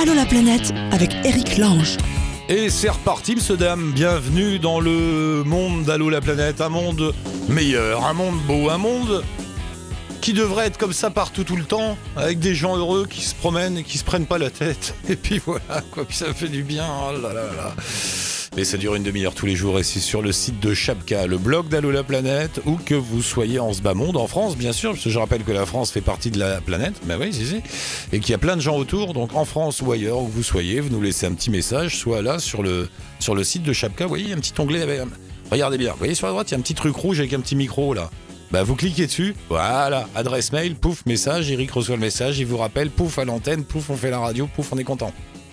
Allô la planète avec Eric Lange. Et c'est reparti, monsieur dame. Bienvenue dans le monde d'Allo la planète. Un monde meilleur, un monde beau, un monde qui devrait être comme ça partout tout le temps, avec des gens heureux qui se promènent et qui se prennent pas la tête. Et puis voilà, quoi, puis ça fait du bien. Oh là là là. Mais ça dure une demi-heure tous les jours et c'est sur le site de Chapka, le blog d'Allo la planète, où que vous soyez en ce bas monde, en France bien sûr, parce que je rappelle que la France fait partie de la planète, bah oui, si, si, et qu'il y a plein de gens autour, donc en France ou ailleurs où vous soyez, vous nous laissez un petit message, soit là sur le, sur le site de Chapka, vous voyez, un petit onglet regardez bien, vous voyez sur la droite, il y a un petit truc rouge avec un petit micro là. Bah vous cliquez dessus, voilà, adresse mail, pouf, message, Eric reçoit le message, il vous rappelle, pouf à l'antenne, pouf, on fait la radio, pouf, on est content.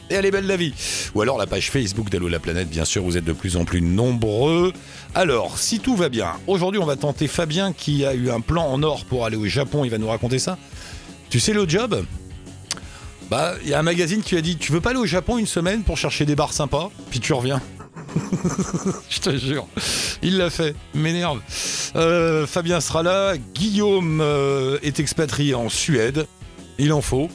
Et elle est belle la vie. Ou alors la page Facebook d'Allo la planète, bien sûr, vous êtes de plus en plus nombreux. Alors, si tout va bien, aujourd'hui on va tenter Fabien qui a eu un plan en or pour aller au Japon, il va nous raconter ça. Tu sais le job? Bah, il y a un magazine qui a dit Tu veux pas aller au Japon une semaine pour chercher des bars sympas? Puis tu reviens. Je te jure. Il l'a fait. M'énerve. Euh, Fabien sera là. Guillaume euh, est expatrié en Suède. Il en faut.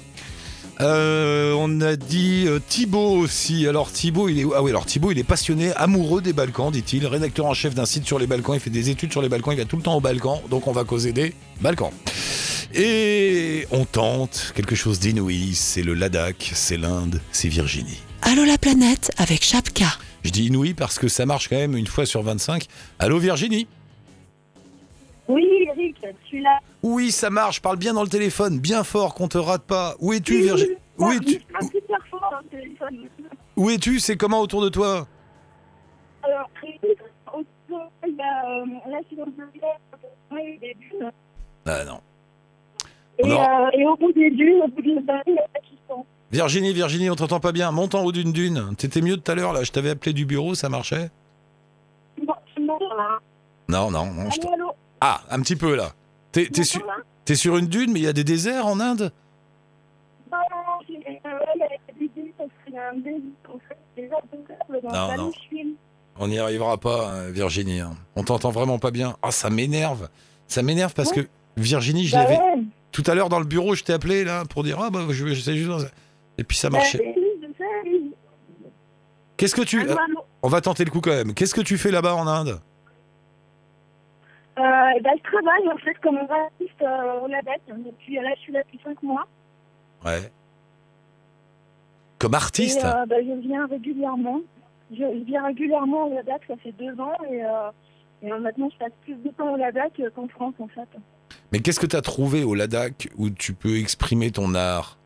Euh, on a dit euh, Thibaut aussi. Alors Thibaut, il est ah oui, alors Thibaut, il est passionné, amoureux des Balkans, dit-il. Rédacteur en chef d'un site sur les Balkans, il fait des études sur les Balkans, il va tout le temps aux Balkans, donc on va causer des Balkans. Et on tente quelque chose d'inouï. C'est le Ladakh, c'est l'Inde, c'est Virginie. Allô la planète avec Chapka. Je dis inouï parce que ça marche quand même une fois sur 25. Allô Virginie Oui, Eric, tu l'as. Oui, ça marche. Parle bien dans le téléphone, bien fort, qu'on te rate pas. Où es-tu, Virginie Où es-tu téléphone. Où es-tu C'est comment autour de toi Alors, autour, il y a, euh, là, je suis dans le village, il y a des dunes. Ah non. Et, euh, et au bout des dunes, au bout de la il y a. Virginie, Virginie, on t'entend pas bien. Monte en haut d'une dune. T'étais mieux tout à l'heure là. Je t'avais appelé du bureau, ça marchait Non, non, non. je allô Ah, un petit peu là. T'es, su- sur une dune, mais il y a des déserts en Inde? Non, non, non, c'est- euh, là, il y a des dunes, parce qu'il y a un désert, en fait, des arbres de sable dans Non, la non. Loucheville. On n'y arrivera pas, hein, Virginie. hein. On t'entend vraiment pas bien. Ah, ça m'énerve. Ça m'énerve parce que Virginie, je Bah l'avais. ouais. Tout à l'heure dans le bureau, je t'ai appelé là pour dire Ah, bah, je, je sais juste. Et puis ça Bah, marchait. Qu'est-ce que tu. Allô, allô On va tenter le coup quand même. Qu'est-ce que tu fais là-bas en Inde? Euh, eh ben, je travaille en fait comme artiste euh, au Ladakh. Depuis, là, je suis là depuis 5 mois. Ouais. Comme artiste Et euh, bah, je viens régulièrement. Je, je viens régulièrement au Ladakh, ça fait deux ans. Et, euh, et euh, maintenant, je passe plus de temps au Ladakh euh, qu'en France en fait. Mais qu'est-ce que tu as trouvé au Ladakh où tu peux exprimer ton art?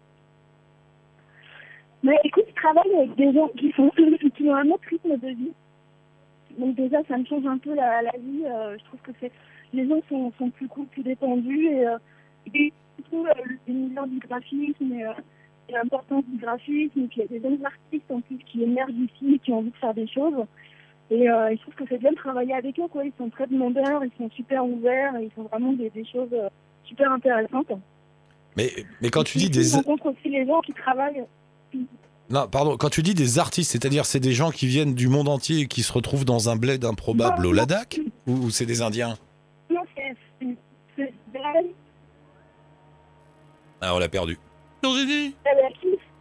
Mais écoute, je travaille avec des gens qui, font, qui ont un autre rythme de vie. Donc déjà, ça me change un peu la, la vie. euh, je trouve que c'est les gens sont, sont plus cool, plus détendus. Et, euh, et surtout, euh, l'univers du graphisme et, et l'importance du graphisme. Et puis il y a des jeunes artistes en plus qui émergent ici et qui ont envie de faire des choses. Et euh, je trouve que c'est bien de travailler avec eux. Quoi. Ils sont très demandeurs, ils sont super ouverts, ils font vraiment des, des choses super intéressantes. mais, mais quand tu dis des. Je rencontre aussi les gens qui travaillent Non, pardon, quand tu dis des artistes, c'est-à-dire c'est des gens qui viennent du monde entier et qui se retrouvent dans un bled improbable au Ladakh Ou, ou c'est des Indiens Non, c'est c'est- c'est de la Ah, on l'a perdu. Virginie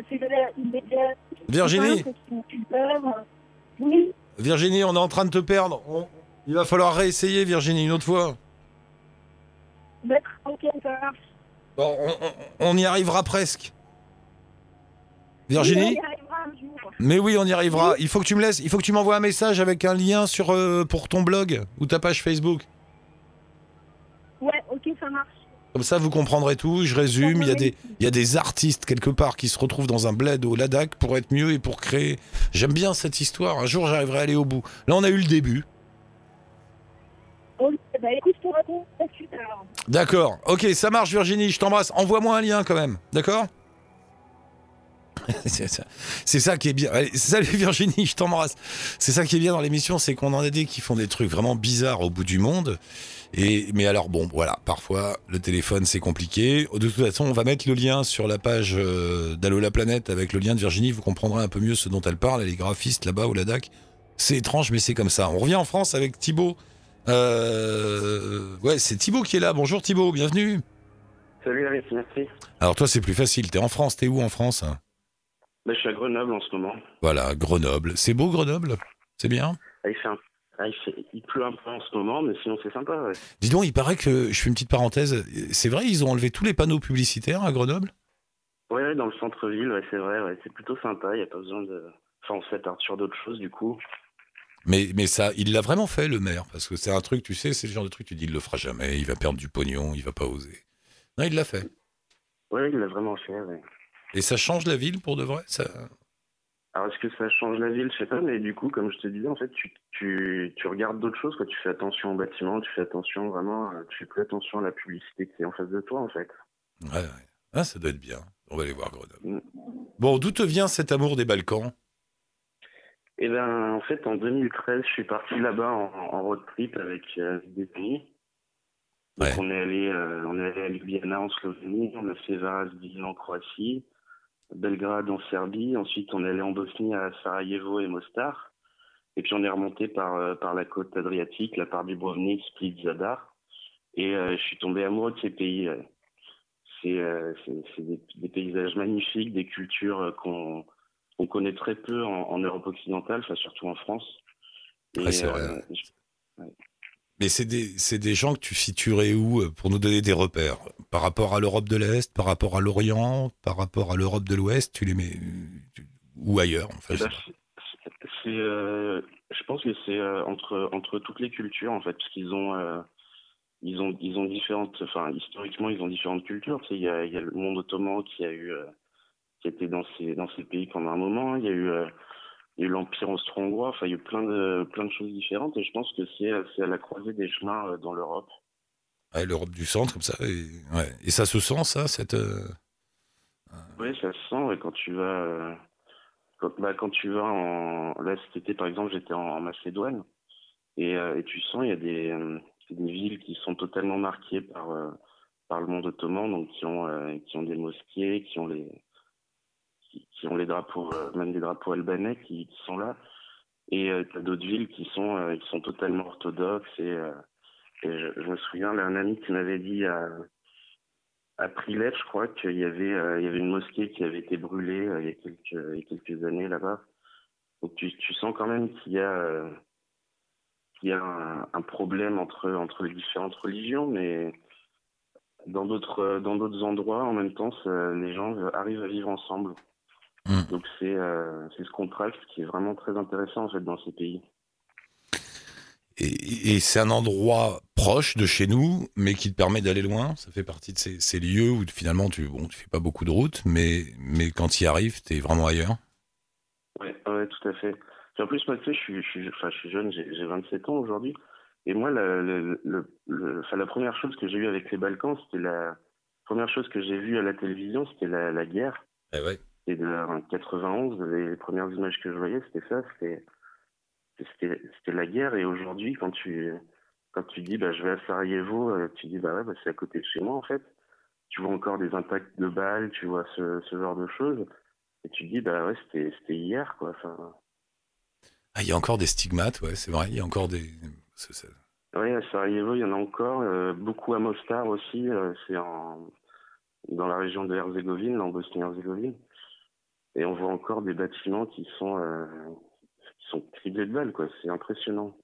c'est de la de la- Virginie. Oui, Virginie, on est en train de te perdre. On- Il va falloir réessayer, Virginie, une autre fois. d'accord, ok, ça marche. Bon, on, on- on y arrivera presque. On Virginie y arrivera un jour. Mais oui, on y arrivera. Il faut que tu me laisses, il faut que tu m'envoies un message avec un lien sur euh, pour ton blog ou ta page Facebook. Ouais, ok, ça marche. Comme ça, vous comprendrez tout. Je résume. Il y a des, il y a des artistes quelque part qui se retrouvent dans un bled au Ladakh pour être mieux et pour créer. J'aime bien cette histoire. Un jour, j'arriverai à aller au bout. Là, on a eu le début. Bah écoute. D'accord. Ok, ça marche, Virginie. Je t'embrasse. Envoie-moi un lien quand même. D'accord? C'est ça. Qui est bien. Allez, salut Virginie, je t'embrasse. C'est ça qui est bien dans l'émission, c'est qu'on en a des qui font des trucs vraiment bizarres au bout du monde. Et mais alors bon, voilà, parfois le téléphone c'est compliqué. De toute façon, on va mettre le lien sur la page euh, d'Allo la planète avec le lien de Virginie. Vous comprendrez un peu mieux ce dont elle parle. Elle est graphiste là-bas au Ladakh. C'est étrange, mais c'est comme ça. On revient en France avec Thibaut. Euh, ouais, c'est Thibaut qui est là. Bonjour Thibaut, bienvenue. Salut Eric, merci. Alors toi, c'est plus facile. T'es en France. T'es où en France? Bah, je suis à Grenoble en ce moment. Voilà, Grenoble. C'est beau Grenoble? C'est bien? Ah, il, fait un- ah, il, fait- il pleut un peu en ce moment, mais sinon c'est sympa. ouais. Dis donc, il paraît que, je fais une petite parenthèse, c'est vrai, ils ont enlevé tous les panneaux publicitaires à Grenoble? Ouais, dans le centre-ville, ouais, c'est vrai, c'est plutôt sympa. Il n'y a pas besoin de. Enfin, on part sur d'autres choses du coup. mais, mais ça, il l'a vraiment fait, le maire, parce que c'est un truc, tu sais, c'est le genre de truc, tu dis, il le fera jamais, il va perdre du pognon, il va pas oser. Non, il l'a fait. Ouais, il l'a vraiment fait. ouais. Et ça change la ville pour de vrai ça... Alors, est-ce que ça change la ville? Je sais pas, mais du coup, comme je te disais, en fait, tu, tu, tu regardes d'autres choses, quoi. Tu fais attention au bâtiment, tu fais attention vraiment, euh, tu fais plus attention à la publicité qui est en face de toi, en fait. Ouais, ouais. Ah, ça doit être bien. On va aller voir Grenoble. Mm. Bon, d'où te vient cet amour des Balkans? Et ben, en fait, en 2013, je suis parti là-bas en, en road trip avec euh, des amis. Donc, Ouais. on est allé, euh, on est allé à Ljubljana en Slovénie, on a fait Varazil en Croatie, Belgrade en Serbie. Ensuite, on est allé en Bosnie à Sarajevo et Mostar. Et puis, on est remonté par euh, par la côte adriatique, la part Dubrovnik, Split, Zadar. Et euh, je suis tombé amoureux de ces pays. ouais. C'est euh, c'est des, des paysages magnifiques, des cultures qu'on on connaît très peu en, en Europe occidentale, enfin surtout en France. Ouais, vrai. euh, je- Mais c'est des, des gens que tu situerais où pour nous donner des repères? Par rapport à l'Europe de l'Est, par rapport à l'Orient, par rapport à l'Europe de l'Ouest, tu les mets ou ailleurs en fait. eh ben, euh, je pense que c'est euh, entre entre toutes les cultures en fait, parce qu'ils ont euh, ils ont ils ont différentes, enfin historiquement ils ont différentes cultures. Il y a le monde ottoman qui a eu qui était dans ces dans ces pays pendant un moment. Il y a eu l'empire austro-hongrois. Enfin, il y a eu plein de plein de choses différentes. Et je pense que c'est c'est à la croisée des chemins dans l'Europe. L'Europe du centre comme ça. Et, et ça se sent ça, cette. euh, Oui, ça se sent ouais, quand tu vas euh, quand, bah, quand tu vas en là cet été par exemple j'étais en, Macédoine et, euh, et tu sens il y a des des villes qui sont totalement marquées par par le monde ottoman donc qui ont qui ont des mosquées qui ont les qui, ont les drapeaux même des drapeaux albanais qui, qui sont là et euh, t'as d'autres villes qui sont qui sont totalement orthodoxes et, et je, je me souviens là un ami qui m'avait dit à à Prilep, je crois qu'il y avait euh, il y avait une mosquée qui avait été brûlée euh, il y a quelques il y a quelques années là-bas. Donc tu, tu sens quand même qu'il y a euh, qu'il y a un, un problème entre entre les différentes religions, mais dans d'autres euh, dans d'autres endroits en même temps ça- les gens arrivent à vivre ensemble. Mm. Donc c'est c'est ce contraste qui est vraiment très intéressant en fait dans ces pays. Et, et c'est un endroit proche de chez nous, mais qui te permet d'aller loin. Ça fait partie de ces, ces lieux où finalement tu bon, tu fais pas beaucoup de route, mais mais quand tu y arrives, t'es vraiment ailleurs. Ouais, ouais, tout à fait. Puis en plus, moi, tu sais, je suis, je suis, enfin, je suis jeune, j'ai j'ai 27 ans aujourd'hui. Et moi, le, le, le, le- enfin, la première chose que j'ai eue avec les Balkans, c'était la première chose que j'ai vue à la télévision, c'était la, la guerre. Eh ouais. Et de en 91, les, les premières images que je voyais, c'était ça, c'était c'était la guerre. Et aujourd'hui, quand tu quand tu dis, bah, je vais à Sarajevo, euh, tu dis, bah ouais, bah, c'est à côté de chez moi, en fait. Tu vois encore des impacts de balles, tu vois ce, ce genre de choses. Et tu dis, bah ouais, c'était hier, quoi. Enfin, Ah, il y a encore des stigmates, ouais, c'est vrai. Il y a encore des. Oui, à Sarajevo, il y en a encore. euh, beaucoup à Mostar aussi. euh, c'est en, dans la région de Herzégovine, en Bosnie-Herzégovine. Et on voit encore des bâtiments qui sont, euh, sont criblés de balles, quoi. C'est impressionnant.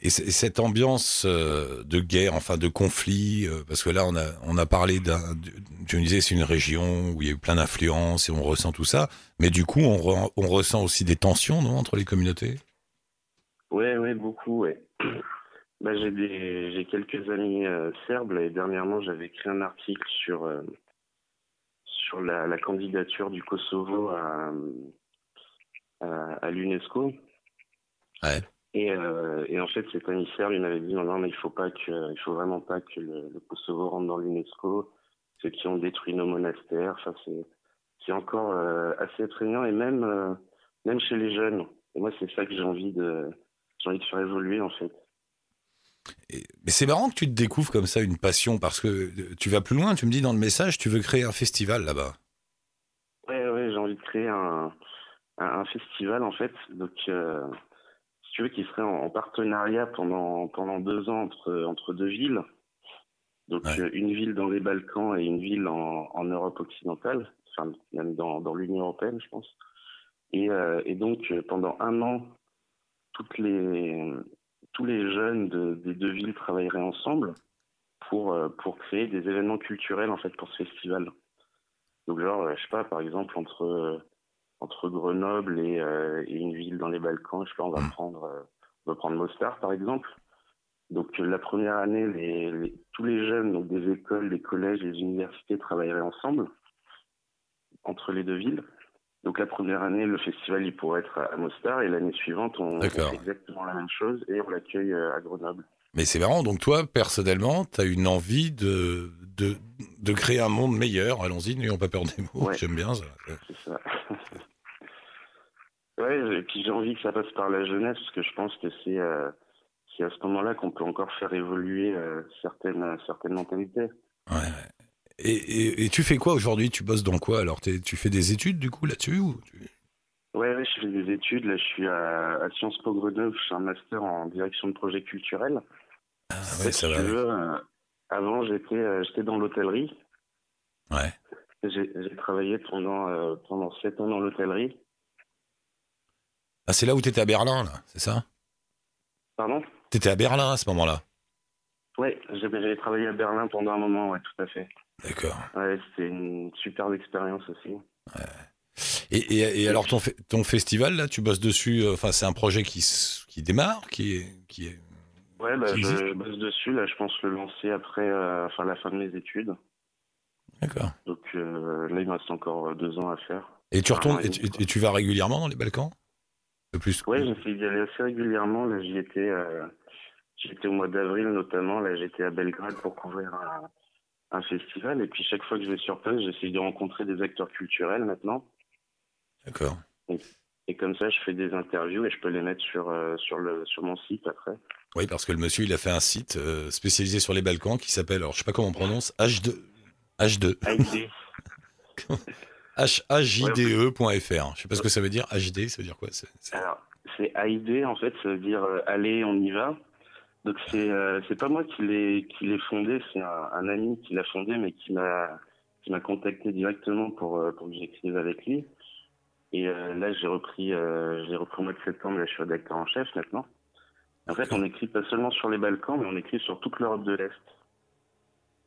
Et, cette ambiance euh, de guerre, enfin de conflit, euh, parce que là on a on a parlé d'un, tu me disais c'est une région où il y a eu plein d'influences et on ressent tout ça, mais du coup on, re- on ressent aussi des tensions, non, entre les communautés? Ouais, ouais, beaucoup, ouais. Bah, j'ai des, j'ai quelques amis euh, serbes. Et dernièrement, j'avais écrit un article sur euh, sur la, la candidature du Kosovo à à, à l'UNESCO. Ouais. Et, euh, et en fait, cet ami serbe, il m'avait dit non, non, mais il faut pas que, il faut vraiment pas que le, le Kosovo rentre dans l'UNESCO. Ceux qui ont détruit nos monastères, enfin, c'est c'est encore euh, assez effrayant et même euh, même chez les jeunes. Et moi, c'est ça que j'ai envie de j'ai envie de faire évoluer en fait. Et- mais c'est marrant que tu te découvres comme ça une passion parce que tu vas plus loin. Tu me dis dans le message, tu veux créer un festival là-bas. Ouais, ouais, j'ai envie de créer un, un, un festival en fait. Donc, euh, si tu veux, qui serait en, en partenariat pendant pendant deux ans entre entre deux villes. Donc Ouais. euh, une ville dans les Balkans et une ville en, en Europe occidentale, enfin même dans, dans l'Union européenne, je pense. Et, euh, et donc pendant un an, toutes les, tous les jeunes de- des deux villes travailleraient ensemble pour, pour créer des événements culturels en fait pour ce festival. Donc genre, je sais pas, par exemple entre entre Grenoble et, euh, et une ville dans les Balkans, je sais pas, on va Mm. prendre euh, on va prendre Mostar par exemple. Donc euh, la première année, les, les- tous les jeunes donc des écoles, des collèges, des universités travailleraient ensemble entre les deux villes. Donc la première année, le festival il pourrait être à à Mostar et l'année suivante, on, fait exactement la même chose et on l'accueille euh, à Grenoble. Mais c'est marrant, donc toi, personnellement, tu as une envie de, de, de créer un monde meilleur. Allons-y, n'ayons pas peur des mots, Ouais. j'aime bien ça. C'est ça. ouais, et puis j'ai envie que ça passe par la jeunesse, parce que je pense que c'est euh, à ce moment-là qu'on peut encore faire évoluer euh, certaines, certaines mentalités. Ouais, ouais. Et, et, et tu fais quoi aujourd'hui? Tu bosses dans quoi Alors, tu fais des études du coup là-dessus ou tu- Ouais, ouais, je fais des études. Là, je suis à, à Sciences Po Grenoble. Je fais un master en direction de projet culturel. Ah ouais, veux, euh, avant, j'étais euh, j'étais dans l'hôtellerie. Ouais. J'ai travaillé pendant, euh, pendant 7 ans dans l'hôtellerie. Ah, c'est là où tu étais à Berlin, là, c'est ça? Pardon? Tu étais à Berlin à ce moment-là? Ouais, j'avais travaillé à Berlin pendant un moment, ouais, tout à fait. D'accord. Ouais, c'était une superbe expérience aussi. Et, et, et alors, ton, ton festival, là, tu bosses dessus, euh, enfin, c'est un projet qui, qui démarre, qui est. Qui est... Ouais, bah, je, je bosse dessus. Là, je pense le lancer après euh, enfin, la fin de mes études. D'accord. Donc euh, là, il me reste encore deux ans à faire. Et tu retournes, tu, et tu vas régulièrement dans les Balkans? Oui, je me suis y aller assez régulièrement. Là, j'y étais, euh, j'étais au mois d'avril notamment. Là, j'étais à Belgrade pour couvrir un, festival. Et puis chaque fois que je vais sur place, j'essaie de rencontrer des acteurs culturels maintenant. D'accord. Et, comme ça, je fais des interviews et je peux les mettre sur euh, sur le sur mon site après. Oui, parce que le monsieur, il a fait un site euh, spécialisé sur les Balkans qui s'appelle, alors je sais pas comment on prononce, H2. H2. H2. H-A-J-D-E.fr. Je ne sais pas ce que ça veut dire. HJD, ça veut dire quoi c est, c est... Alors, c'est en fait, ça veut dire euh, allez, on y va. Donc, c'est euh, pas moi qui l'ai fondé, c'est un, ami qui l'a fondé, mais qui m'a contacté directement pour, euh, pour que j'écrive avec lui. Et là, j'ai repris, j'ai repris au mois de septembre, là, je suis rédacteur en chef maintenant. En fait, on écrit pas seulement sur les Balkans, mais on écrit sur toute l'Europe de l'Est.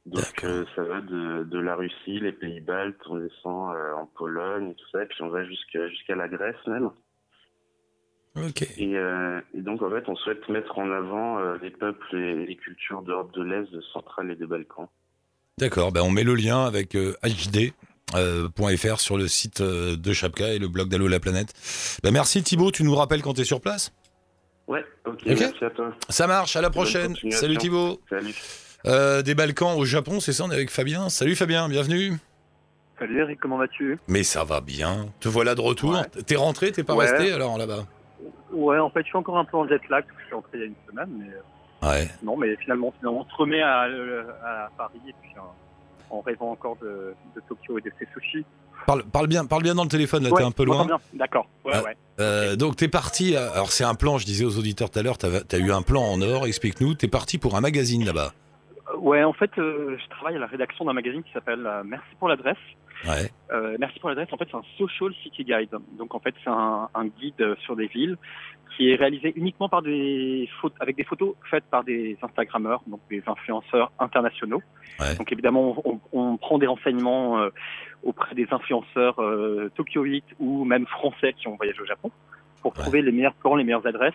Donc euh, ça va de, de la Russie, les pays baltes, on descend euh, en Pologne et tout ça, et puis on va jusqu'à la Grèce même. Ok. Et, euh, et donc, en fait, on souhaite mettre en avant les peuples et les cultures d'Europe de l'Est, de Centrale et des Balkans. D'accord. Ben, on met le lien avec HD.fr sur le site de Chapka et le blog d'Allo la planète. Ben, merci Thibaut, tu nous rappelles quand tu es sur place? Ouais, ok, Ok. merci à toi. Ça marche, à la prochaine. Salut Thibaut. Salut. Euh, des Balkans au Japon, c'est ça, on est avec Fabien. Salut Fabien, bienvenue. Salut Eric, comment vas-tu? Mais ça va bien. Te voilà de retour. Ouais. T'es rentré, t'es pas Ouais. resté alors là-bas? Ouais, en fait, je suis encore un peu en jet lag, parce que je suis rentré il y a une semaine, mais euh, Ouais. non, mais finalement, finalement, on se remet à, à Paris, et puis euh, en rêvant encore de, de Tokyo et de ses sushis. Parle, parle bien, parle bien dans le téléphone, là, Ouais, t'es un peu loin. D'accord, ouais, Ah. ouais. Euh, donc t'es parti, alors c'est un plan, je disais aux auditeurs tout à l'heure, t'as as eu un plan en or, explique-nous, t'es parti pour un magazine là-bas. Ouais, en fait, euh, je travaille à la rédaction d'un magazine qui s'appelle euh, Merci pour l'adresse. Ouais, Euh, Merci pour l'adresse, en fait, c'est un social city guide. Donc, en fait, c'est un, un guide euh, sur des villes qui est réalisé uniquement par des photos, avec des photos faites par des Instagrammeurs, donc des influenceurs internationaux. Ouais. Donc, évidemment, on, on prend des renseignements euh, auprès des influenceurs euh, tokyoïtes ou même français qui ont voyagé au Japon pour Ouais. trouver les meilleurs plans, les meilleures adresses.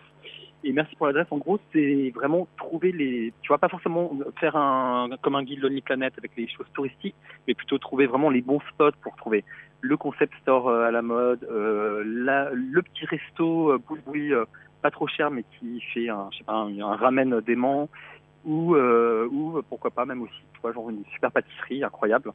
Et merci pour l'adresse. En gros, c'est vraiment trouver les. Tu vas pas forcément faire un comme un guide Lonely Planet avec les choses touristiques, mais plutôt trouver vraiment les bons spots pour trouver le concept store euh, à la mode, euh, la, le petit resto euh, euh, pas trop cher mais qui fait un, je sais pas, un, un ramen dément ou euh, ou euh, pourquoi pas même aussi, tu vois, genre une super pâtisserie incroyable.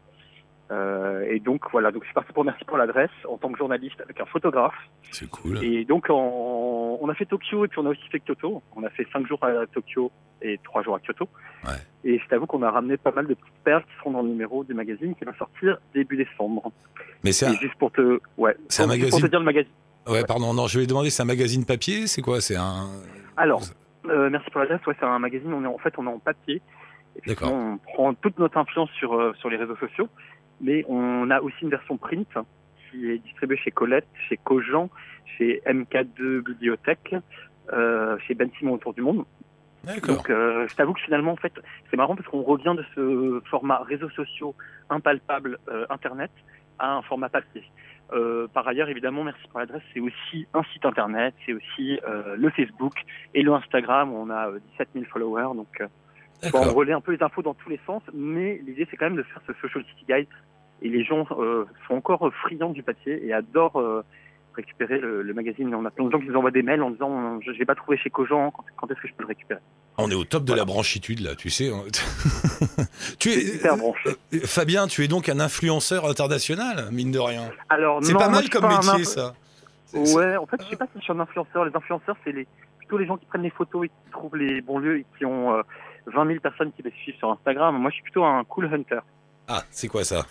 Euh, et donc voilà, donc je suis parti pour merci pour l'adresse en tant que journaliste avec un photographe. c'est cool. Et donc, en- on a fait Tokyo et puis on a aussi fait Kyoto. On a fait cinq jours à Tokyo et trois jours à Kyoto. Ouais. Et je t'avoue qu'on a ramené pas mal de petites perles qui seront dans le numéro du magazine qui va sortir début décembre. Mais c'est un... Juste pour te, ouais, C'est un magazine Pour te dire le magazine. Ouais, pardon, non, je vais demander, c'est un magazine papier, c'est quoi? C'est un... Alors, euh, merci pour l'adresse. Ouais, c'est un magazine. On est en fait, on est en papier D'accord. on prend toute notre influence sur, euh, sur les réseaux sociaux, mais on a aussi une version print qui est distribuée chez Colette, chez Cogent, chez MK2 Bibliothèque, euh, chez Ben Simon autour du monde. D'accord. Donc, euh, je t'avoue que finalement, en fait, c'est marrant parce qu'on revient de ce format réseaux sociaux impalpable euh, Internet à un format papier. Euh, par ailleurs, évidemment, merci pour l'adresse, c'est aussi un site Internet, c'est aussi le Facebook et le Instagram où on a euh, 17 000 followers. Donc, on relaie un peu les infos dans tous les sens, mais l'idée, c'est quand même de faire ce Social City Guide. Et les gens euh, sont encore friands du papier et adorent euh, récupérer le, le magazine. On a plein de gens qui nous envoient des mails en disant Je ne l'ai pas trouvé chez Cogent, quand, quand est-ce que je peux le récupérer? On est au top de la branchitude là, tu sais. hein. tu es euh, Fabien, tu es donc un influenceur international, mine de rien. Alors, C'est pas mal comme pas métier inf- ça. Ouais, en fait, je sais pas si je suis un influenceur. Les influenceurs, c'est les, plutôt les gens qui prennent les photos et qui trouvent les bons lieux et qui ont euh, 20 000 personnes qui les suivent sur Instagram. Moi, je suis plutôt un cool hunter. Ah, c'est quoi ça?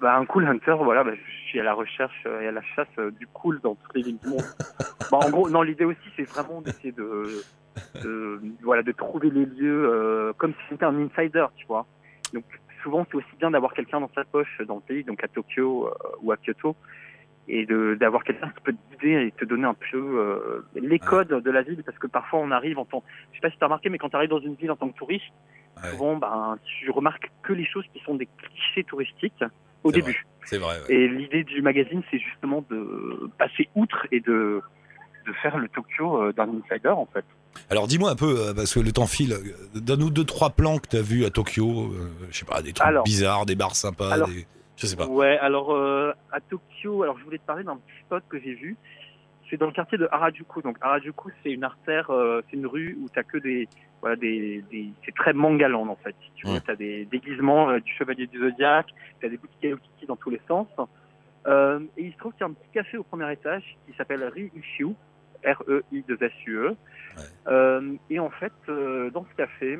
Bah, un cool hunter, voilà, bah, je suis à la recherche euh, et à la chasse euh, du cool dans toutes les villes du monde. bah, en gros, non, l'idée aussi, c'est vraiment d'essayer de, de, voilà, de trouver les lieux euh, comme si c'était un insider, tu vois. Donc, souvent, c'est aussi bien d'avoir quelqu'un dans sa poche dans le pays, donc à Tokyo euh, ou à Kyoto, et de d'avoir quelqu'un qui peut te guider et te donner un peu euh, les codes de la ville, parce que parfois, on arrive en tant, je sais pas si tu as remarqué, mais quand tu arrives dans une ville en tant que touriste, Ouais, souvent, ben, tu remarques que les choses qui sont des clichés touristiques au début. C'est vrai. ouais. Et l'idée du magazine, c'est justement de passer outre et de, de faire le Tokyo euh, d'un insider, en fait. Alors dis-moi un peu, euh, parce que le temps file, donne-nous deux, trois plans que tu as vus à Tokyo, euh, je sais pas, des trucs Alors- bizarres, des bars sympas, Alors- des... je sais pas. Ouais, alors euh, à Tokyo, alors je voulais te parler d'un petit spot que j'ai vu. C'est dans le quartier de Harajuku. Donc Harajuku, c'est une artère, euh, c'est une rue où t'as que des, voilà, des, des c'est très mangaland en fait. Tu vois, t'as des déguisements euh, du chevalier du zodiaque, t'as des boutiques Hello Kitty dans tous les sens. Euh, et il se trouve qu'il y a un petit café au premier étage qui s'appelle Riishu, R-E-I-2-S-U-E. Euh, et en fait, euh, dans ce café,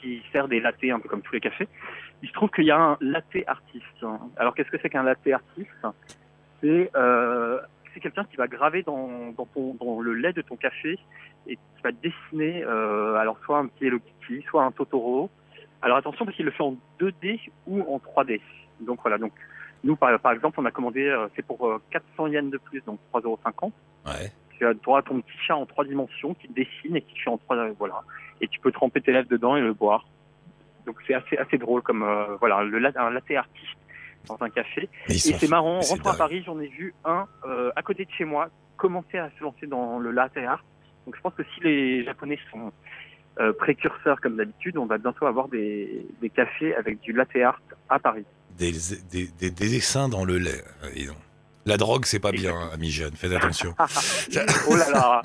qui sert des lattés un peu comme tous les cafés, il se trouve qu'il y a un latte artiste. Alors qu'est-ce que c'est qu'un latte artiste? C'est euh, c'est quelqu'un qui va graver dans, dans, ton, dans le lait de ton café et qui va dessiner euh, alors soit un petit Hello Kitty, soit un Totoro. Alors attention parce qu'il le fait en 2D ou en 3D. Donc voilà, donc nous par, par exemple on a commandé, euh, c'est pour euh, 400 yens de plus, donc 3,50€. Ouais. Tu as droit à ton petit chat en trois dimensions qui dessine et qui fait en trois, voilà. Et tu peux tremper tes lèvres dedans et le boire. Donc c'est assez assez drôle comme euh, voilà le un latte artiste dans un café. Et c'est marrant, en rentrant à. Paris, j'en ai vu un euh, à côté de chez moi commencer à se lancer dans le latte art. Donc je pense que si les Japonais sont euh, précurseurs comme d'habitude, on va bientôt avoir des, des cafés avec du latte art à Paris. des, des, des- des dessins dans le lait. dis donc. La drogue, c'est pas bien, hein, amis jeunes, faites attention. oh là là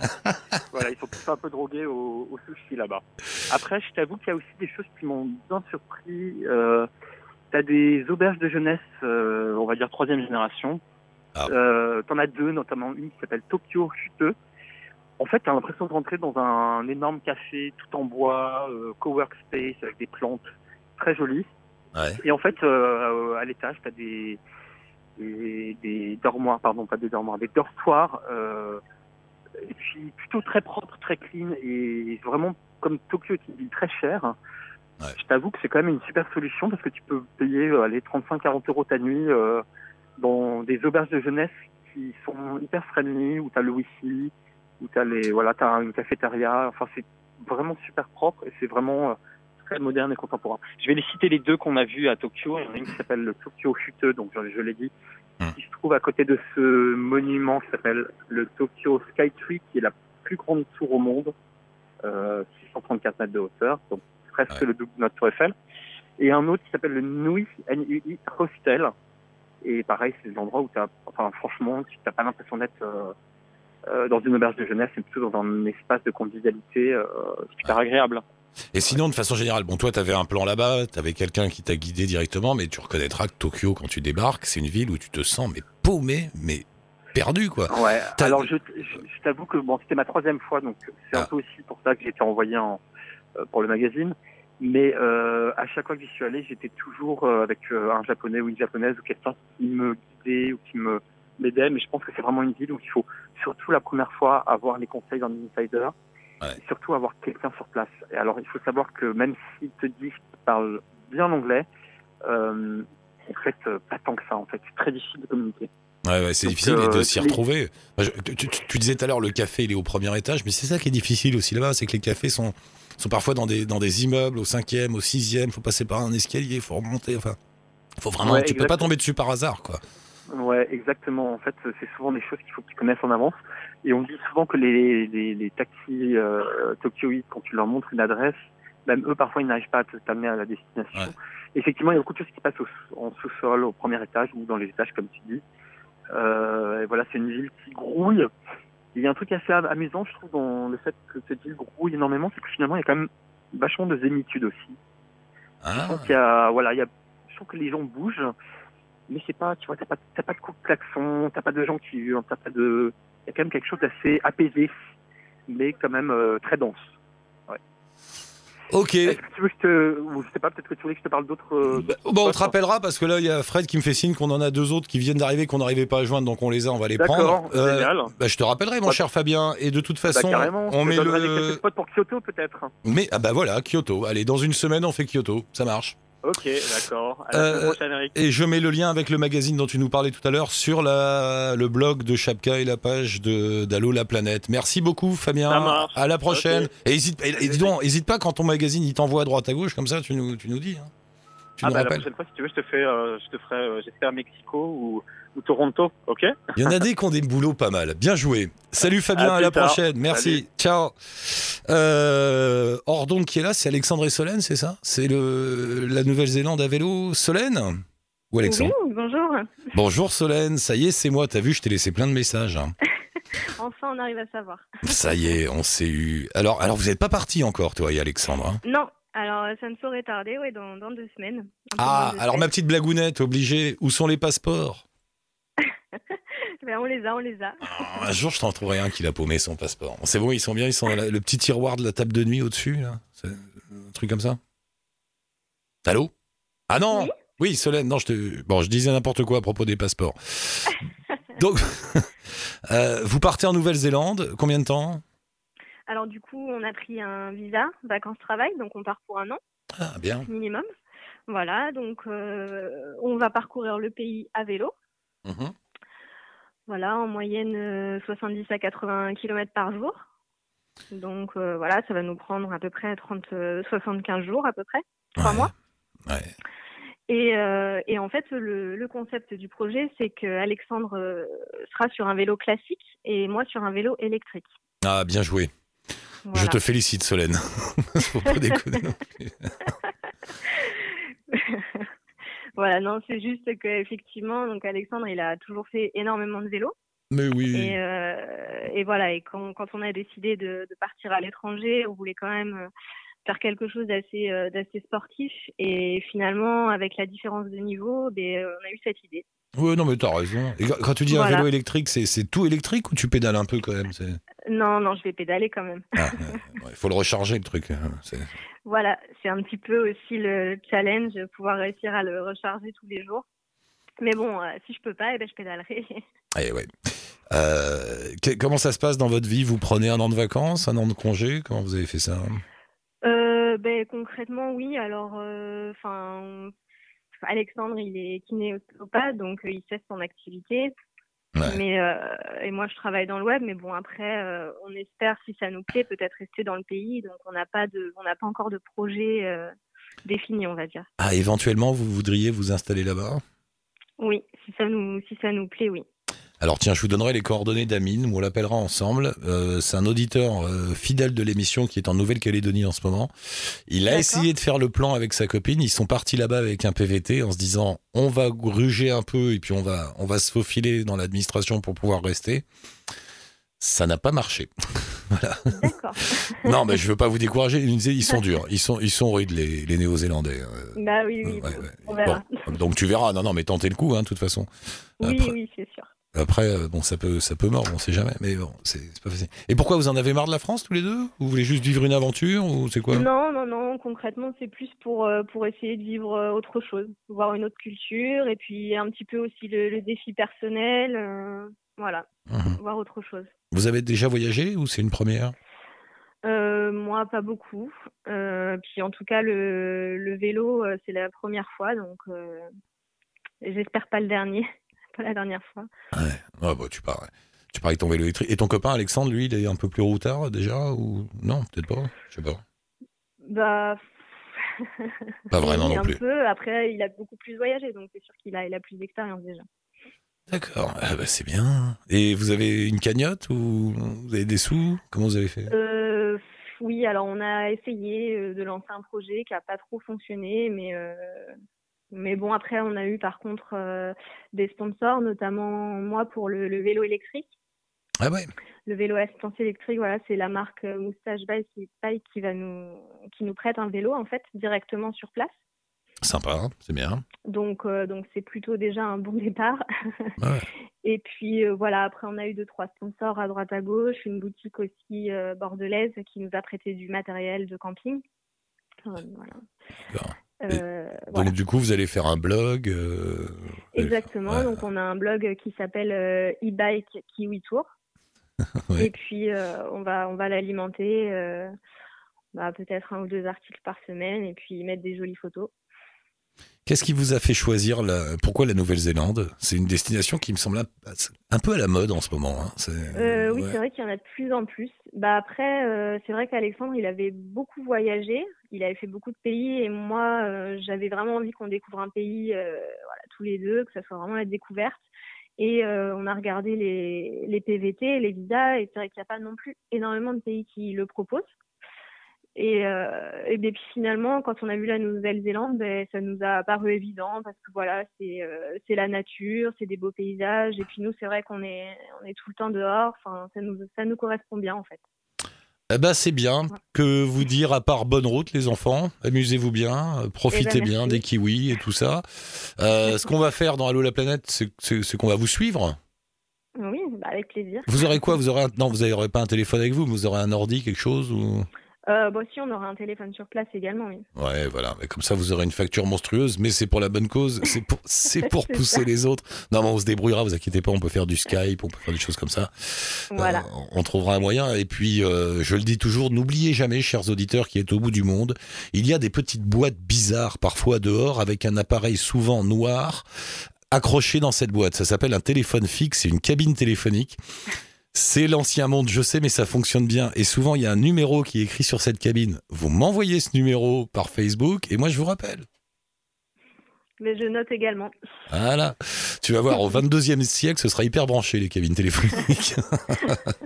Voilà, ils sont tous un peu drogués au, au sushi là-bas. Après, je t'avoue qu'il y a aussi des choses qui m'ont bien surpris. Euh, T'as des auberges de jeunesse, euh, on va dire troisième génération. Ah. Euh, T'en as deux, notamment une qui s'appelle Tokyo Chuteux. En fait, t'as l'impression de rentrer dans un énorme café tout en bois, euh, cowork space avec des plantes très jolies. Ouais. Et en fait, à l'étage, tu as des, des, des dormoirs, pardon, pas des dormoirs, des dortoirs, euh, et puis plutôt très propre, très clean, et vraiment, comme Tokyo ville très Ouais. je t'avoue que c'est quand même une super solution parce que tu peux payer euh, allez, 35-40 euros ta nuit euh, dans des auberges de jeunesse qui sont hyper friendly, où tu as le wifi, où tu as les, voilà, t'as une cafétéria, enfin c'est vraiment super propre et c'est vraiment euh, très moderne et contemporain. Je vais les citer les deux qu'on a vus à Tokyo. Il y en a une qui s'appelle le Tokyo Chuteux, donc je, je l'ai dit, Hmm. qui se trouve à côté de ce monument qui s'appelle le Tokyo Skytree, qui est la plus grande tour au monde, euh, 634 mètres de hauteur, donc presque Ouais. le double de notre tour Eiffel. Et un autre qui s'appelle le Nui, N-U-I Hostel. Et pareil, c'est l'endroit où tu as, enfin franchement, tu n'as pas l'impression d'être euh, euh, dans une auberge de jeunesse, mais plutôt dans un espace de convivialité euh, super agréable. Et sinon, de façon générale, bon, toi, t'avais un plan là-bas, t'avais quelqu'un qui t'a guidé directement, mais tu reconnaîtras que Tokyo, quand tu débarques, c'est une ville où tu te sens mais paumé, mais perdu, quoi. Ouais. Alors je, t'avoue que bon, c'était ma troisième fois, donc c'est Ah. un peu aussi pour ça que j'ai été envoyé en, euh, pour le magazine. Mais euh, à chaque fois que j'y suis allé, j'étais toujours euh, avec un japonais ou une japonaise ou quelqu'un qui me guidait ou qui me m'aidait. Mais je pense que c'est vraiment une ville où il faut surtout la première fois avoir les conseils d'un insider Ouais. Et surtout avoir quelqu'un sur place. Et alors, il faut savoir que même s'ils te disent qu'ils parlent bien l'anglais, euh, en fait, euh, pas tant que ça. En fait, c'est très difficile de communiquer. Ouais, ouais, c'est difficile de euh, s'y retrouver. Tu, tu- tu disais tout à l'heure, le café, il est au premier étage, mais c'est ça qui est difficile aussi là-bas, c'est que les cafés sont, sont parfois dans des, dans des immeubles, au cinquième, au sixième, faut passer par un escalier, faut remonter, enfin. Faut vraiment, Ouais, tu peux pas exactement. tomber dessus par hasard, quoi. Ouais, exactement. En fait, c'est souvent des choses qu'il faut que tu connaisses en avance. Et on dit souvent que les, les, les taxis euh, tokyoïdes, quand tu leur montres une adresse, même eux, parfois, ils n'arrivent pas à te- t'amener à la destination. Ouais. Effectivement, il y a beaucoup de choses qui passent au- en sous-sol, au premier étage ou dans les étages, comme tu dis. Euh, et voilà, c'est une ville qui grouille. Il y a un truc assez am- amusant, je trouve, dans le fait que cette ville grouille énormément, c'est que finalement, il y a quand même vachement de zénitude aussi. Je Ah, pense qu'il y a, voilà, il y a, je trouve que les gens bougent, mais c'est pas, tu vois, t'as pas, t'as pas de coups de klaxon, t'as pas de gens qui hurlent, t'as pas de, il y a quand même quelque chose d'assez apaisé, mais quand même euh, très dense. ok. Est-ce que tu veux que je te, ou je sais pas, peut-être que tu voulais que je te parle d'autres. euh, Bah, bon, on te rappellera parce que là, il y a Fred qui me fait signe qu'on en a deux autres qui viennent d'arriver, qu'on n'arrivait pas à joindre, donc on les a, on va les D'accord, prendre. Euh, génial. bah, je te rappellerai, mon Bah, cher Fabien. Et de toute Bah, façon, carrément. on je met te donnerai quelques le. spots pour Kyoto peut-être. Mais ah bah voilà, Kyoto. Allez, dans une semaine, on fait Kyoto. Ça marche. Ok, d'accord. Euh. Et je mets le lien avec le magazine dont tu nous parlais tout à l'heure sur la, le blog de Chapka et la page d'Allo la planète. Merci beaucoup Fabien. Ça marche. À la prochaine. Et hésite, et- et dis donc, hésite pas quand ton magazine il t'envoie à droite à gauche comme ça, tu nous, tu nous dis. hein. Tu Ah nous bah, la prochaine fois, si tu veux, je te fais, euh, je te ferai, euh, j'espère Mexico ou, ou Toronto, ok Il y en a des qui ont des boulots pas mal. Bien joué. Salut Fabien, À la tard. prochaine. Merci. Ciao. Euh, or donc qui est là, c'est Alexandre et Solène, c'est ça? C'est le la Nouvelle-Zélande à vélo. Solène? Ou Alexandre? Oui, bonjour. Bonjour Solène, ça y est, c'est moi. T'as vu, je t'ai laissé plein de messages. hein. Enfin, on arrive à savoir. Ça y est, on s'est eu. Alors, alors vous n'êtes pas parti encore, toi et Alexandre. hein? Non, alors ça ne saurait tarder, ouais, dans, dans deux semaines. Ah, deux alors ma petite blagounette, obligée. Où sont les passeports? Ben, on les a, on les a. Ah, Un jour, je t'en trouverai un qui l'a paumé son passeport. C'est bon, ils sont bien, ils sont dans la- le petit tiroir de la table de nuit au-dessus, là. Un truc comme ça. Allô? Ah non Oui Oui, Solène, non, je te. Bon, je disais n'importe quoi à propos des passeports. Donc, euh, vous partez en Nouvelle-Zélande, combien de temps? Alors du coup, on a pris un visa vacances-travail, donc on part pour un an Ah, bien. minimum. Voilà, donc euh, on va parcourir le pays à vélo. Mhm. Voilà, en moyenne euh, 70 à 80 km par jour. Donc euh, voilà, ça va nous prendre à peu près 30, euh, 75 jours à peu près, trois Ouais. mois. Ouais. Et, euh, et en fait, le, le concept du projet, c'est que Alexandre euh, sera sur un vélo classique et moi sur un vélo électrique. Ah, bien joué. Voilà. Je te félicite, Solène. Faut pas déconner. non plus. Voilà, non, c'est juste que effectivement, donc Alexandre, il a toujours fait énormément de vélo. Mais oui. Et, euh, et voilà, et quand, quand on a décidé de, de partir à l'étranger, on voulait quand même euh, faire quelque chose d'assez euh, d'assez sportif. Et finalement, avec la différence de niveau, ben, on a eu cette idée. Ouais, non, mais t'as raison. Et quand- tu dis un vélo électrique, c'est c'est tout électrique ou tu pédales un peu quand même C'est- Non, non, je vais pédaler quand même. Ah, ouais, ouais, faut le recharger le truc. hein, Voilà, c'est un petit peu aussi le challenge, pouvoir réussir à le recharger tous les jours. Mais bon, euh, si je peux pas, eh ben, je pédalerai. Eh ouais. Euh, que- comment ça se passe dans votre vie? Vous prenez un an de vacances, un an de congé? Comment vous avez fait ça? Euh, ben, concrètement, oui. Alors, enfin, Alexandre, il est kinéosopathe, donc euh, il cesse son activité. Ouais. Mais euh, et moi, je travaille dans le web, mais bon, après, euh, on espère, si ça nous plaît, peut-être rester dans le pays. Donc, on n'a pas de, on n'a pas encore de projet défini, on va dire. Ah, éventuellement, vous voudriez vous installer là-bas? Oui, si ça nous, si ça nous plaît, oui. Alors tiens, je vous donnerai les coordonnées d'Amine, on l'appellera ensemble. Euh, c'est un auditeur euh, fidèle de l'émission qui est en Nouvelle-Calédonie en ce moment. Il a essayé de faire le plan avec sa copine. Ils sont partis là-bas avec un PVT en se disant on va gruger un peu et puis on va on va se faufiler dans l'administration pour pouvoir rester. Ça n'a pas marché. voilà. D'accord. Non, mais je veux pas vous décourager. Ils sont durs, ils sont ils sont rudes les, les Néo-Zélandais. Euh, bah oui, oui. ouais, bon, ouais. On verra. Bon, donc tu verras. Non, non, mais tentez le coup, hein, de toute façon. oui, après- oui, c'est sûr. Après, euh, bon, ça peut, ça peut mordre, on sait jamais, mais bon, c'est pas facile. Et pourquoi vous en avez marre de la France tous les deux? Vous voulez juste vivre une aventure ou c'est quoi? Non, non, non. Concrètement, c'est plus pour euh, pour essayer de vivre euh, autre chose, voir une autre culture, et puis un petit peu aussi le, le défi personnel. euh, voilà, Mhm. voir autre chose. Vous avez déjà voyagé ou c'est une première? Euh, moi, pas beaucoup. Euh, puis en tout cas, le, le vélo, c'est la première fois, donc euh, j'espère pas le dernier, pas la dernière fois. Ouais, ouais bah, tu pars. Tu pars avec ton vélo électrique. Et ton copain Alexandre, lui, il est un peu plus routard déjà ou non Peut-être pas. Je sais pas. Bah. Pas vraiment non un plus. peu. Après, il a beaucoup plus voyagé, donc c'est sûr qu'il a, il a plus d'expérience déjà. D'accord. Ah bah, c'est bien. Et vous avez une cagnotte ou vous avez des sous? Comment vous avez fait? Euh, oui, alors on a essayé euh, de lancer un projet qui a pas trop fonctionné, mais euh, mais bon après on a eu par contre euh, des sponsors, notamment moi pour le, le vélo électrique. Ah ouais. Le vélo assistance électrique, voilà, c'est la marque euh, Moustache Bike qui, va nous qui nous prête un vélo en fait directement sur place. Sympa, hein, c'est bien. Donc euh, donc c'est plutôt déjà un bon départ. Ouais. Et puis euh, voilà, après on a eu deux trois sponsors à droite à gauche, une boutique aussi euh, bordelaise qui nous a prêté du matériel de camping. Euh, voilà. Donc du coup, vous allez faire un blog. euh, Exactement. ouais. Donc on a un blog qui s'appelle euh, e-bike Kiwi Tour. Ouais. Et puis on va on va l'alimenter. bah, peut-être un ou deux articles par semaine et puis mettre des jolies photos. Qu'est-ce qui vous a fait choisir la... Pourquoi la Nouvelle-Zélande? C'est une destination qui me semble un, peu à la mode en ce moment. hein. Euh, oui, ouais. c'est vrai qu'il y en a de plus en plus. Bah après, euh, c'est vrai qu'Alexandre, il avait beaucoup voyagé, il avait fait beaucoup de pays, et moi, euh, j'avais vraiment envie qu'on découvre un pays, voilà, tous les deux, que ça soit vraiment la découverte. Et on a regardé les, les PVT, les visas, et c'est vrai qu'il n'y a pas non plus énormément de pays qui le proposent. Et, euh, et bien, puis finalement, quand on a vu la Nouvelle-Zélande, ben, ça nous a paru évident parce que voilà, c'est euh, c'est la nature, c'est des beaux paysages. Et puis nous, c'est vrai qu'on est on est tout le temps dehors. Enfin, ça nous ça nous correspond bien en fait. Eh ben, c'est bien. Que vous dire à part bonne route, les enfants? Amusez-vous bien, euh, profitez Eh ben, bien des kiwis et tout ça. Euh, ce qu'on va faire dans Allo la planète, c'est qu'on va vous suivre. Oui, bah, avec plaisir. Vous aurez quoi? Vous aurez un... non, vous n'aurez pas un téléphone avec vous, mais vous aurez un ordi, quelque chose ou? Euh, bon, si on aura un téléphone sur place également, oui. Ouais, voilà. Mais comme ça, vous aurez une facture monstrueuse, mais c'est pour la bonne cause. C'est pour, c'est pour C'est pousser ça. les autres. Non, mais on se débrouillera. Vous inquiétez pas. On peut faire du Skype, on peut faire des choses comme ça. Voilà. Euh, on trouvera un moyen. Et puis, euh, je le dis toujours, n'oubliez jamais, chers auditeurs, qui est au bout du monde, il y a des petites boîtes bizarres parfois dehors avec un appareil souvent noir accroché dans cette boîte. Ça s'appelle un téléphone fixe, c'est une cabine téléphonique. C'est l'ancien monde, je sais, mais ça fonctionne bien. Et souvent, il y a un numéro qui est écrit sur cette cabine. Vous m'envoyez ce numéro par Facebook et moi, je vous rappelle. Mais je note également. Voilà. Tu vas voir, au 22e siècle, ce sera hyper branché, les cabines téléphoniques.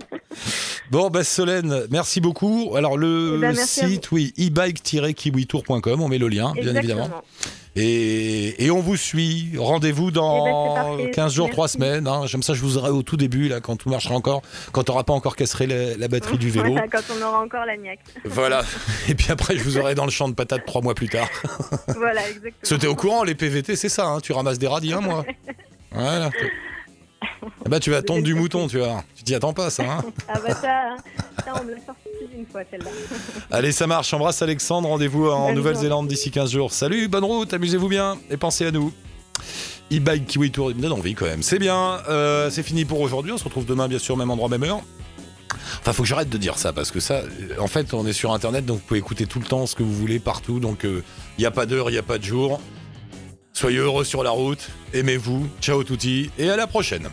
bon, bah, Solène, merci beaucoup. Alors, le Eh ben, site, oui, e-bike-kiwitour.com, on met le lien, bien évidemment. Et, et on vous suit. Rendez-vous Eh ben, dans c'est parfait. 15 jours, 3 Merci. semaines. hein. J'aime ça, je vous aurai au tout début, là, quand tout marchera encore, quand tu n'auras pas encore cassé la, la batterie du vélo. Quand on aura encore la niaque. voilà. Et puis après, je vous aurai dans le champ de patates trois mois plus tard. voilà, exactement. C'était au courant, les PVT, c'est ça. hein. Tu ramasses des radis un mois. Voilà. Eh ben, tu vas tondre du mouton, tu vois. Tu t'y attends pas, ça. hein. Ah bah ça, ça on me l'a sorti une fois celle-là. Allez, ça marche. Embrasse Alexandre. Rendez-vous en Nouvelle-Zélande d'ici 15 jours. Salut, bonne route. Amusez-vous bien et pensez à nous. E-Bike Kiwi Tour, il me donne envie quand même. C'est bien. euh, c'est fini pour aujourd'hui. On se retrouve demain, bien sûr, même endroit, même heure. Enfin, faut que j'arrête de dire ça parce que ça, euh, en fait, on est sur Internet, donc vous pouvez écouter tout le temps ce que vous voulez partout. Donc, il n'y a pas d'heure, il n'y a pas de jour. Soyez heureux sur la route. Aimez-vous. Ciao touti et à la prochaine.